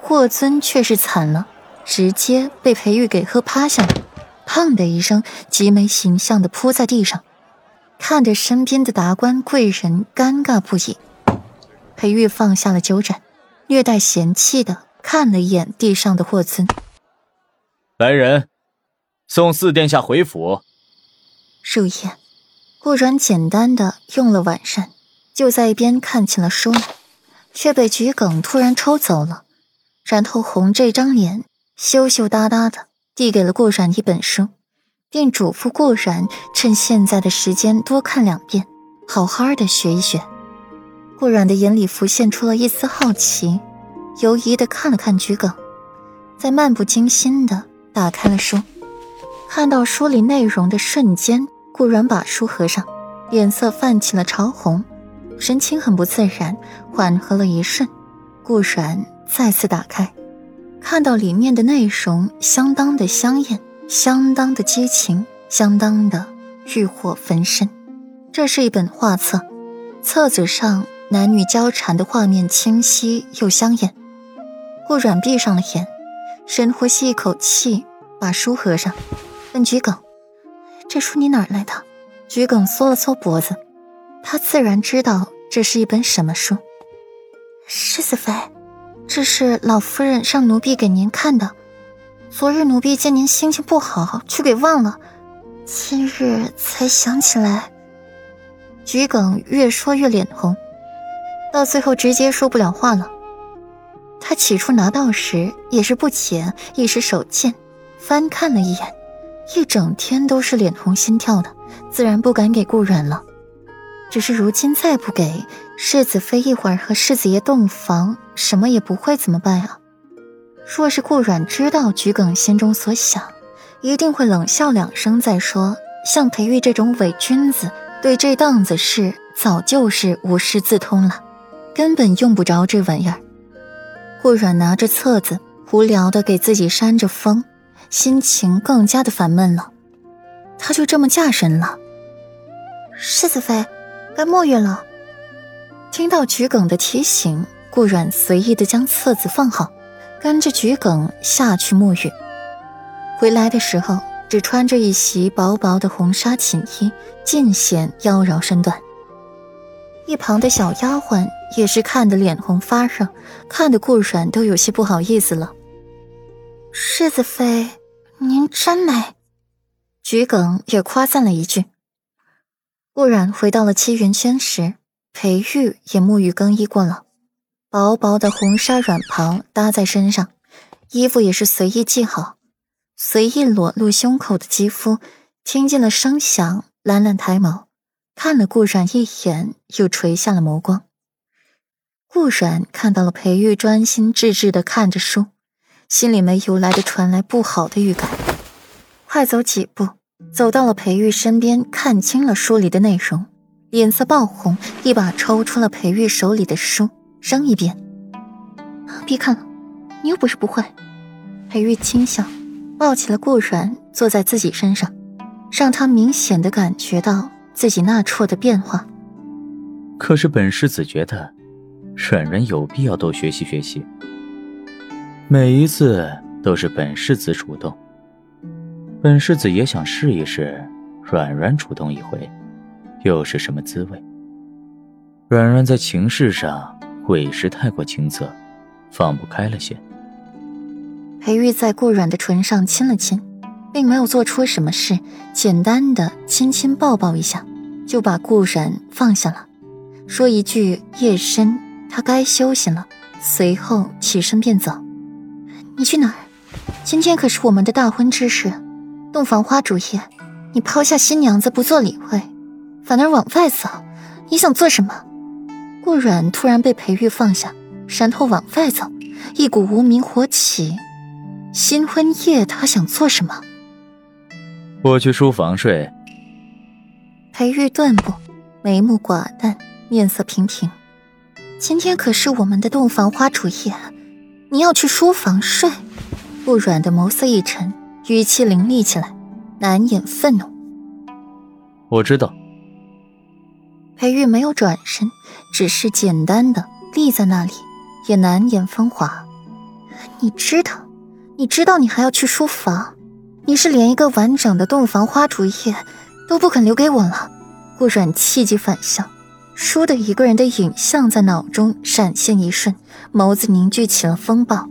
霍尊却是惨了，直接被裴玉给喝趴下了，砰的一声，极没形象的扑在地上，看着身边的达官贵人尴尬不已。裴玉放下了酒盏，略带嫌弃的看了一眼地上的霍尊。来人，送四殿下回府。入夜，顾软简单的用了晚膳，就在一边看起了书，却被桔梗突然抽走了，然后红着张脸，羞羞答答的递给了顾软一本书，并嘱咐顾软趁现在的时间多看两遍，好好的学一学。顾软的眼里浮现出了一丝好奇，犹疑的看了看桔梗，在漫不经心的打开了书，看到书里内容的瞬间，顾软把书合上，脸色泛起了潮红，神情很不自然，缓和了一瞬。顾软再次打开，看到里面的内容相当的香艳，相当的激情，相当的欲火焚身。这是一本画册，册子上。男女交缠的画面清晰又香艳，顾软闭上了眼，深呼吸一口气，把书合上，问桔梗：“这书你哪来的？”桔梗缩了缩脖子，他自然知道这是一本什么书。世子妃，这是老夫人让奴婢给您看的。昨日奴婢见您心情不好，却给忘了，今日才想起来。桔梗越说越脸红。到最后直接说不了话了。他起初拿到时也是不解，一时手贱，翻看了一眼，一整天都是脸红心跳的，自然不敢给顾软了。只是如今再不给世子妃一会儿和世子爷洞房，什么也不会怎么办啊？若是顾软知道桔梗心中所想，一定会冷笑两声再说。像裴玉这种伪君子，对这档子事早就是无师自通了。根本用不着这玩意儿。顾软拿着册子，无聊的给自己扇着风，心情更加的烦闷了。他就这么嫁人了。世子妃，该沐浴了。听到桔梗的提醒，顾软随意的将册子放好，跟着桔梗下去沐浴。回来的时候，只穿着一袭薄薄的红纱锦衣，尽显妖娆身段。一旁的小丫鬟也是看得脸红发热，看得顾软都有些不好意思了。世子妃，您真美。桔梗也夸赞了一句。顾然回到了七云轩时，裴玉也沐浴更衣过了，薄薄的红纱软袍搭在身上，衣服也是随意系好，随意裸露胸口的肌肤，听见了声响，懒懒抬眸。看了顾软一眼，又垂下了眸光。顾软看到了裴玉专心致志的看着书，心里没由来的传来不好的预感。快走几步，走到了裴玉身边，看清了书里的内容，脸色爆红，一把抽出了裴玉手里的书，扔一边：“别看了，你又不是不会。”裴玉轻笑，抱起了顾软，坐在自己身上，让他明显的感觉到。自己那处的变化，可是本世子觉得，软软有必要多学习学习。每一次都是本世子主动，本世子也想试一试，软软主动一回，又是什么滋味？软软在情事上委实太过青涩，放不开了些。裴玉在顾软的唇上亲了亲。并没有做出什么事，简单的亲亲抱抱一下，就把顾然放下了，说一句夜深，他该休息了。随后起身便走。你去哪？今天可是我们的大婚之日，洞房花烛夜，你抛下新娘子不做理会，反而往外走，你想做什么？顾软突然被裴玉放下，然后往外走，一股无名火起。新婚夜他想做什么？我去书房睡。裴玉顿步，眉目寡淡，面色平平。今天可是我们的洞房花烛夜，你要去书房睡？顾软的眸色一沉，语气凌厉起来，难掩愤怒。我知道。裴玉没有转身，只是简单的立在那里，也难掩风华。你知道，你知道你还要去书房，你是连一个完整的洞房花烛夜都不肯留给我了。顾阮气急反笑，倏的一个人的影像在脑中闪现一瞬，眸子凝聚起了风暴。